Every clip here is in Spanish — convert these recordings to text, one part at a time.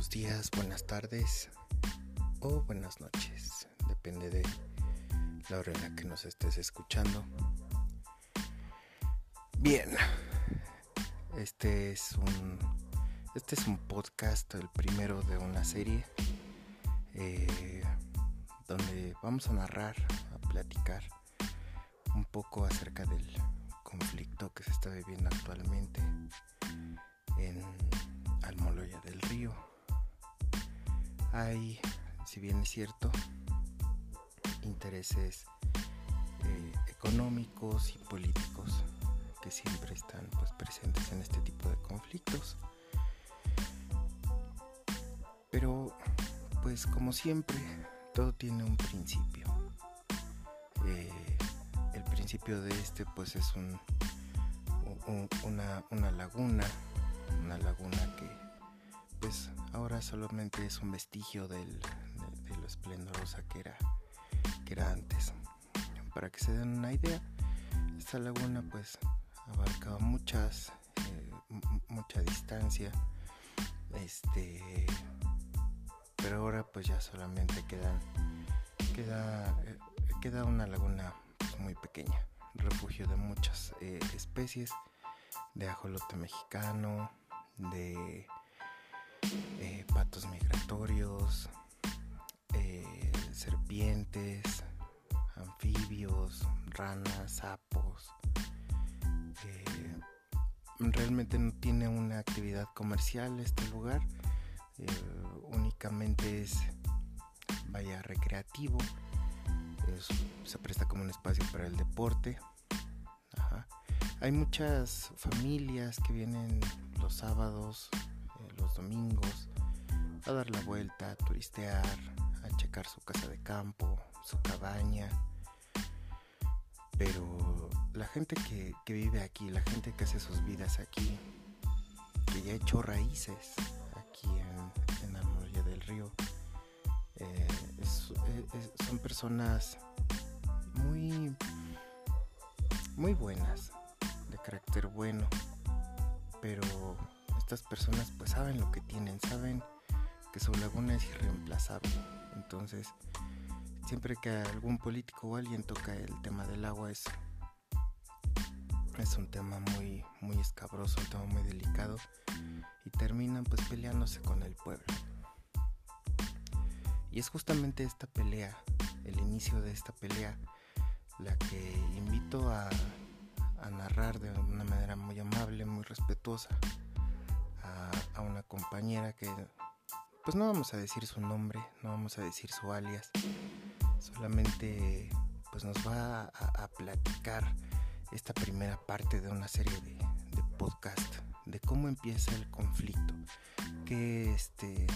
buenos días, buenas tardes o buenas noches. Depende de la hora en la que nos estés escuchando. Bien, este es un, este es un podcast, el primero de una serie, eh, donde vamos a narrar, a platicar un poco acerca del conflicto que se está viviendo actualmente en Hay, si bien es cierto, intereses eh, económicos y políticos que siempre están pues, presentes en este tipo de conflictos. Pero, pues como siempre, todo tiene un principio. Eh, el principio de este pues es un, una, una laguna una laguna que pues ahora solamente es un vestigio del, de, lo esplendorosa que era, que era antes. Para que se den una idea, esta laguna pues abarcaba muchas, eh, mucha distancia, este, pero ahora pues ya solamente quedan, queda, eh, queda una laguna pues, muy pequeña, refugio de muchas eh, especies de ajolote mexicano, de eh, patos migratorios, eh, serpientes, anfibios, ranas, sapos. Eh, realmente no tiene una actividad comercial este lugar, únicamente es, vaya, recreativo, se presta como un espacio para el deporte. Hay muchas familias que vienen los sábados, eh, domingos, a dar la vuelta, a turistear, a checar su casa de campo, su cabaña. Pero la gente que, vive aquí, la gente que hace sus vidas aquí, que ya ha hecho raíces aquí en, la orilla del río, eh, son personas muy, muy buenas carácter bueno, pero estas personas pues saben lo que tienen, saben que su laguna es irreemplazable. Entonces, siempre que algún político o alguien toca el tema del agua es, es un tema muy, muy escabroso, un tema muy delicado y terminan pues peleándose con el pueblo. Y es justamente esta pelea, el inicio de esta pelea, la que invito a a narrar de una manera muy amable, muy respetuosa a, una compañera que pues no vamos a decir su nombre, no vamos a decir su alias, solamente pues nos va a, platicar esta primera parte de una serie de, podcast de cómo empieza el conflicto, que este,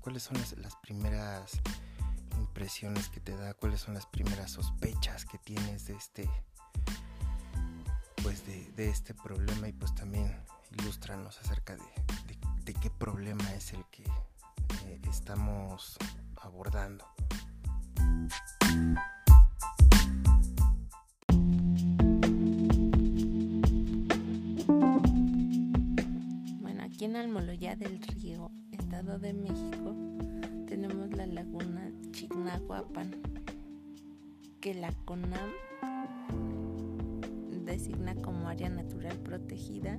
cuáles son las primeras impresiones que te da, cuáles son las primeras sospechas que tienes de este de, este problema y pues también ilustranos acerca de, qué problema es el que eh, estamos abordando. Bueno, aquí en Almoloya del Río, Estado de México, tenemos la laguna Chignahuapan, que la CONAM designa como área natural protegida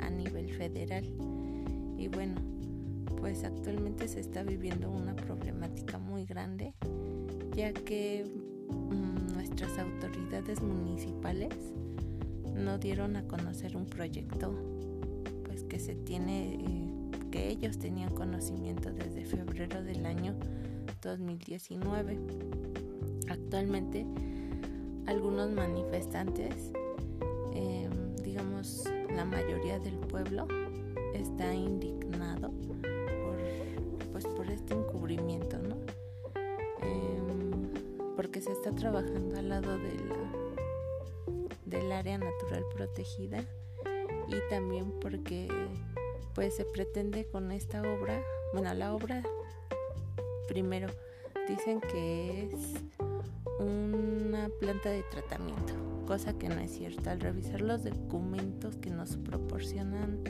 a nivel federal. Y bueno, pues actualmente se está viviendo una problemática muy grande, ya que mm, nuestras autoridades municipales no dieron a conocer un proyecto pues que se tiene eh, que ellos tenían conocimiento desde febrero del año 2019. Actualmente algunos manifestantes la mayoría del pueblo está indignado por, pues, por este encubrimiento, ¿no? Em, porque se está trabajando al lado de del área natural protegida y también porque pues se pretende con esta obra, bueno, la obra primero dicen que es una planta de tratamiento cosa que no es cierta. Al revisar los documentos que nos proporcionan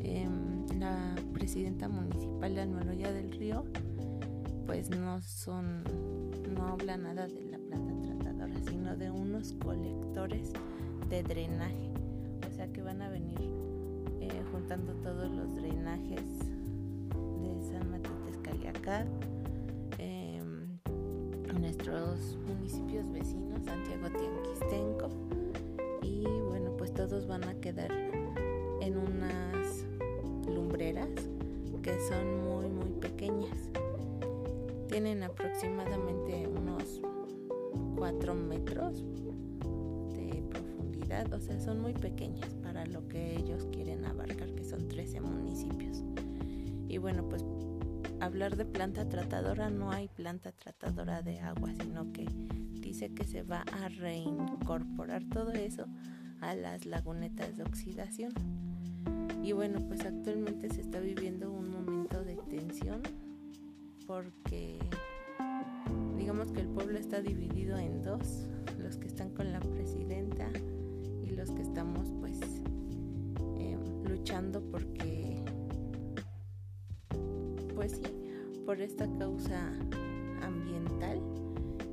em, la presidenta municipal de Almoloya del Río pues no son, no habla nada de la planta tratadora, sino de unos colectores de drenaje. O sea que van a venir eh, juntando todos los drenajes de San Mateo Texcaliacá, eh, municipios vecinos, Santiago Tianquistenco, y bueno, pues todos van a quedar en unas lumbreras que son muy muy pequeñas tienen aproximadamente unos 4 metros de profundidad, o sea, son muy pequeñas para lo que ellos quieren abarcar, que son 13 municipios. Y bueno, pues hablar de planta tratadora, no hay planta tratadora de agua, sino que dice que se va a reincorporar todo eso a las lagunetas de oxidación. Y bueno, pues actualmente se está viviendo un momento de tensión porque digamos que el pueblo está dividido en dos, los que están con la presidenta y los que estamos pues em, luchando porque pues sí, por esta causa ambiental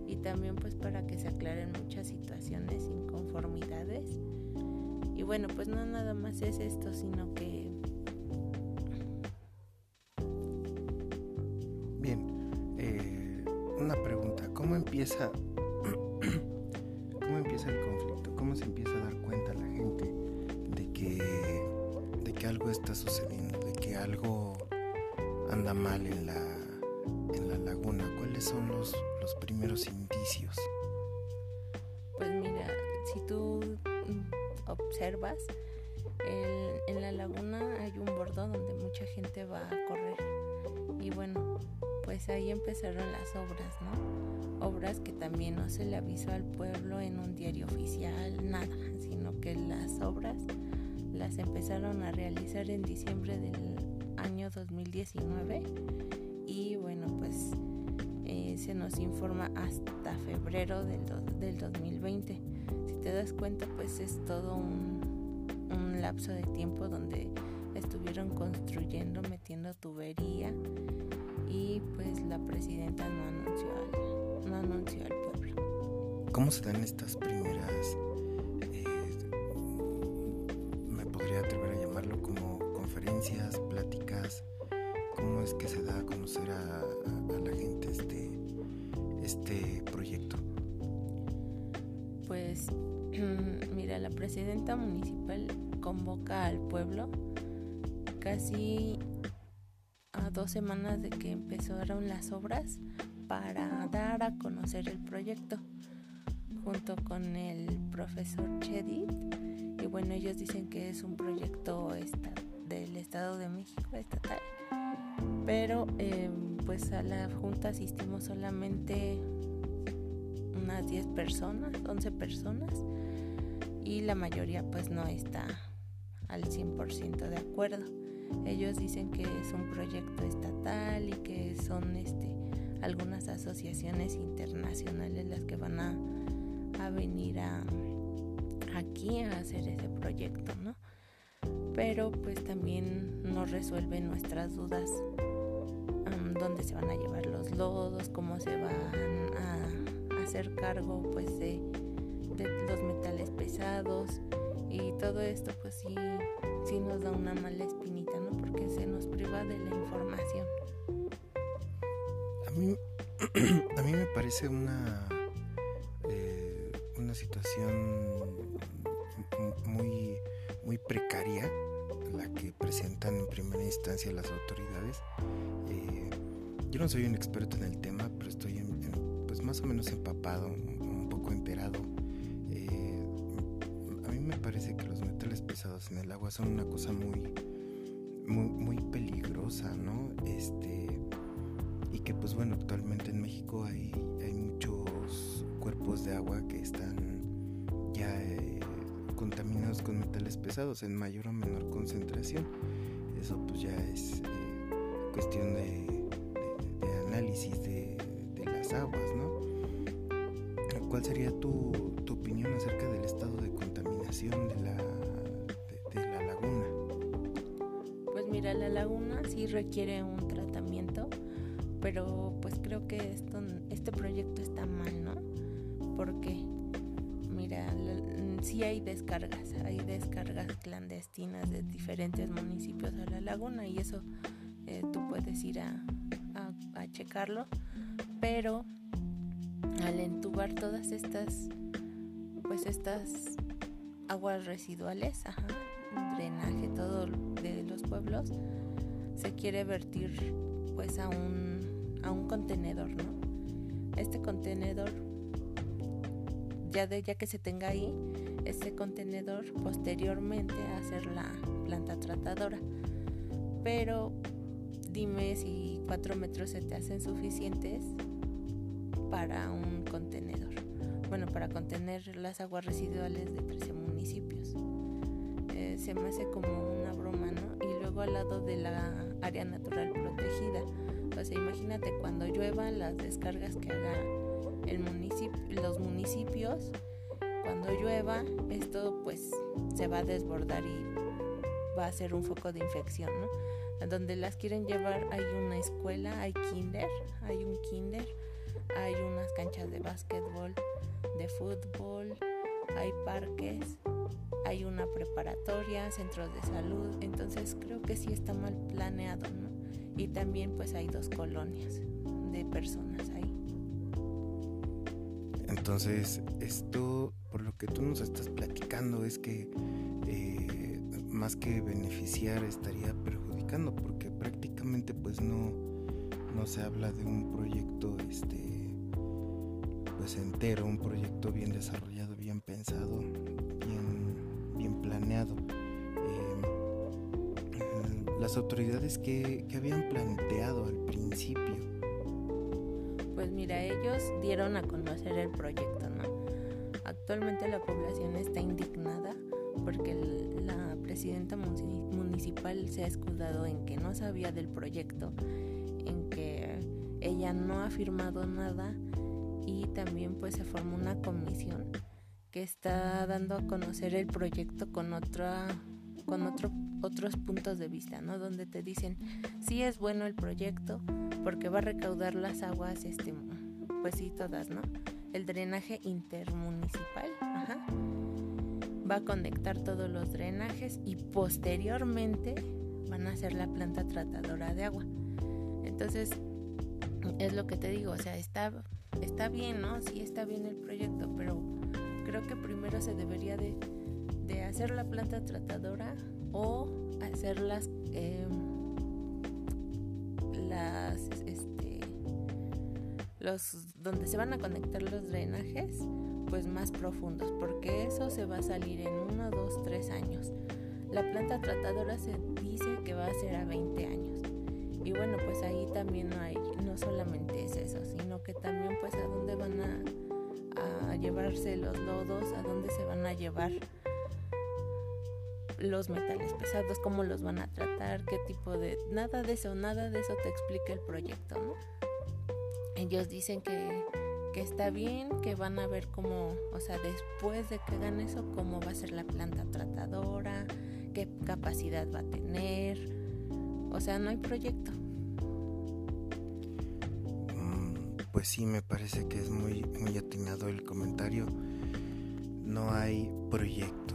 y también pues para que se aclaren muchas situaciones, inconformidades. Y bueno, pues no nada más es esto, sino que ¿Cómo empieza, cómo empieza el conflicto? ¿Cómo se empieza a dar cuenta la gente de que, de que algo está sucediendo, de que algo anda mal en la, en la laguna? ¿Cuáles son los, los primeros indicios? Pues mira, si tú observas, en la laguna hay un bordón donde mucha gente va a correr. Y bueno, pues ahí empezaron las obras, ¿no? obras que también no se le avisó al pueblo en un diario oficial, nada, sino que las obras las empezaron a realizar en diciembre del año 2019 y bueno pues eh, se nos informa hasta febrero del, del 2020 si te das cuenta pues es todo un, un lapso de tiempo donde estuvieron construyendo metiendo tubería y pues la presidenta no anunció algo no anunció al pueblo. ¿Cómo se dan estas primeras, presidenta municipal convoca al pueblo casi a dos semanas de que empezaron las obras para dar a conocer el proyecto junto con el profesor Chedid y bueno ellos dicen que es un proyecto del Estado de México estatal. Pero em, pues a la junta asistimos solamente unas 10 personas 11 personas y la mayoría pues no está al 100% de acuerdo ellos dicen que es un proyecto estatal y que son este algunas asociaciones internacionales las que van a, venir a, aquí a hacer ese proyecto, ¿no? Pero pues también nos resuelven nuestras dudas, dónde se van a llevar los lodos, cómo se van a, hacer cargo pues de, y todo esto pues sí, sí nos da una mala espinita, ¿no? Porque se nos priva de la información. a mí me parece una, eh, una situación muy, muy precaria la que presentan en primera instancia las autoridades. Eh, yo no soy un experto en el tema, pero estoy pues más o menos empapado, un, poco enterado. En el agua son una cosa muy, muy, muy peligrosa, ¿no? Este, y que pues bueno, actualmente en México hay, hay muchos cuerpos de agua que están ya eh, contaminados con metales pesados en mayor o menor concentración. Eso pues ya es eh, cuestión de, análisis de, las aguas, ¿no? ¿Cuál sería tu, tu, opinión acerca del estado de contaminación de la, a la laguna, sí requiere un tratamiento, pero pues creo que esto, este proyecto está mal, ¿no? Porque, mira, sí hay descargas, hay descargas clandestinas de diferentes municipios a la laguna y eso eh, tú puedes ir a, a checarlo, pero al entubar todas estas, pues estas aguas residuales, drenaje, todo de los pueblos, se quiere vertir pues a un, a un contenedor, ¿no? Este contenedor, ya, de, ya que se tenga ahí, este contenedor posteriormente a hacer la planta tratadora. Pero dime si cuatro metros se te hacen suficientes para un contenedor. Bueno, para contener las aguas residuales de 13 municipios. Se me hace como una broma, ¿no? Y luego al lado de la área natural protegida. O imagínate cuando llueva las descargas que haga el municipio, los municipios. Cuando llueva, esto pues se va a desbordar y va a ser un foco de infección, ¿no? Donde las quieren llevar hay una escuela, hay kinder, hay un kinder, hay unas canchas de básquetbol, de fútbol, hay parques, hay una preparatoria, centros de salud, entonces creo que sí está mal planeado, ¿no? Y también pues hay dos colonias de personas ahí. Entonces, esto, por lo que tú nos estás platicando, es que eh, más que beneficiar estaría perjudicando, porque prácticamente pues no, no se habla de un proyecto este pues entero, un proyecto bien desarrollado, bien pensado, bien, planeado. Em, las autoridades que, que habían planteado al principio. Pues mira, ellos dieron a conocer el proyecto, ¿no? Actualmente la población está indignada porque la presidenta municipal se ha escudado en que no sabía del proyecto, en que ella no ha firmado nada y también pues se formó una comisión que está dando a conocer el proyecto con otra con otro, otros puntos de vista, ¿no? Donde te dicen, sí es bueno el proyecto porque va a recaudar las aguas, este, pues sí, todas, ¿no? El drenaje intermunicipal. Va a conectar todos los drenajes y posteriormente van a hacer la planta tratadora de agua. Entonces, es lo que te digo, o sea, está está bien, ¿no? Sí está bien el proyecto, pero creo que primero se debería de, hacer la planta tratadora o hacer las, em, las, este, los, donde se van a conectar los drenajes, pues más profundos, porque eso se va a salir en uno, dos, tres años. La planta tratadora se dice que va a ser a 20 años. Y bueno, pues ahí también no hay, no solamente es eso, sino que también pues a dónde van a, a llevarse los lodos, a dónde se van a llevar los metales pesados, cómo los van a tratar, qué tipo de... Nada de eso, nada de eso te explica el proyecto, ¿no? Ellos dicen que, que está bien, que van a ver cómo, o sea, después de que hagan eso, cómo va a ser la planta tratadora, qué capacidad va a tener, o sea, no hay proyecto. Pues sí, me parece que es muy, muy atinado el comentario. No hay proyecto.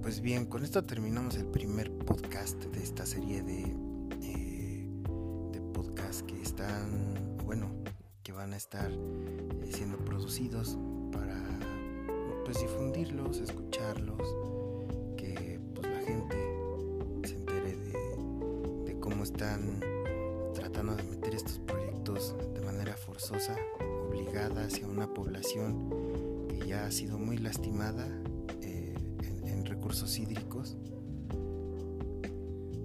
Pues bien, con esto terminamos el primer podcast de esta serie de, eh, de podcasts que están, bueno, que van a estar eh, siendo producidos para pues difundirlos, escucharlos están tratando de meter estos proyectos de obligada hacia una población que ya ha sido muy lastimada eh, en, recursos hídricos.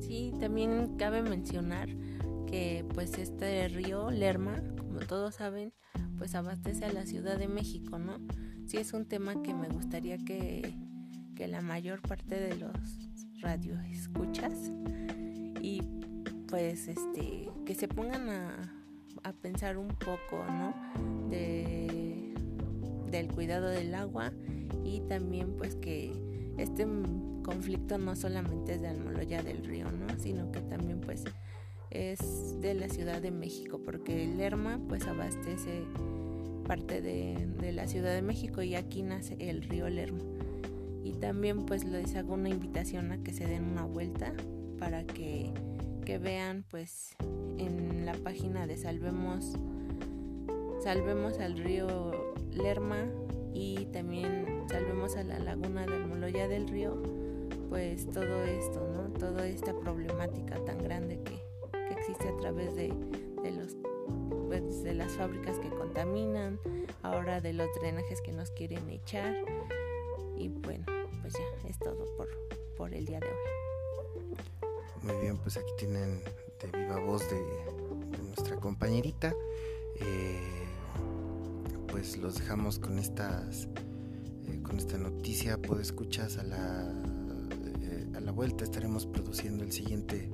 Sí, también cabe mencionar que pues este río Lerma, como todos saben, pues abastece a la Ciudad de México, ¿no? Sí es un tema que me gustaría que, que la mayor parte de los radio escuchas y pues este que se pongan a, pensar un poco no de del cuidado del agua y también pues que este conflicto no solamente es de Almoloya del Río, ¿no? Sino que también pues es de la Ciudad de México, porque Lerma pues abastece parte de, de, la Ciudad de México y aquí nace el río Lerma. Y también pues les hago una invitación a que se den una vuelta para que, que vean pues en la página de Salvemos Salvemos al río Lerma y también Salvemos a la laguna del Moloya del Río, pues todo esto, ¿no? Toda esta problemática tan grande que, que existe a través de, de los pues, de las fábricas que contaminan, ahora de los drenajes que nos quieren echar. Y bueno, pues ya es todo por, por el día de hoy. Muy bien, pues aquí tienen de viva voz de, nuestra compañerita. Eh, pues los dejamos con estas eh, con esta noticia. Pues escuchas a la eh, a la vuelta estaremos produciendo el siguiente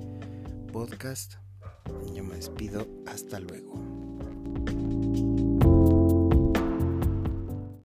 podcast. Yo me despido. Hasta luego.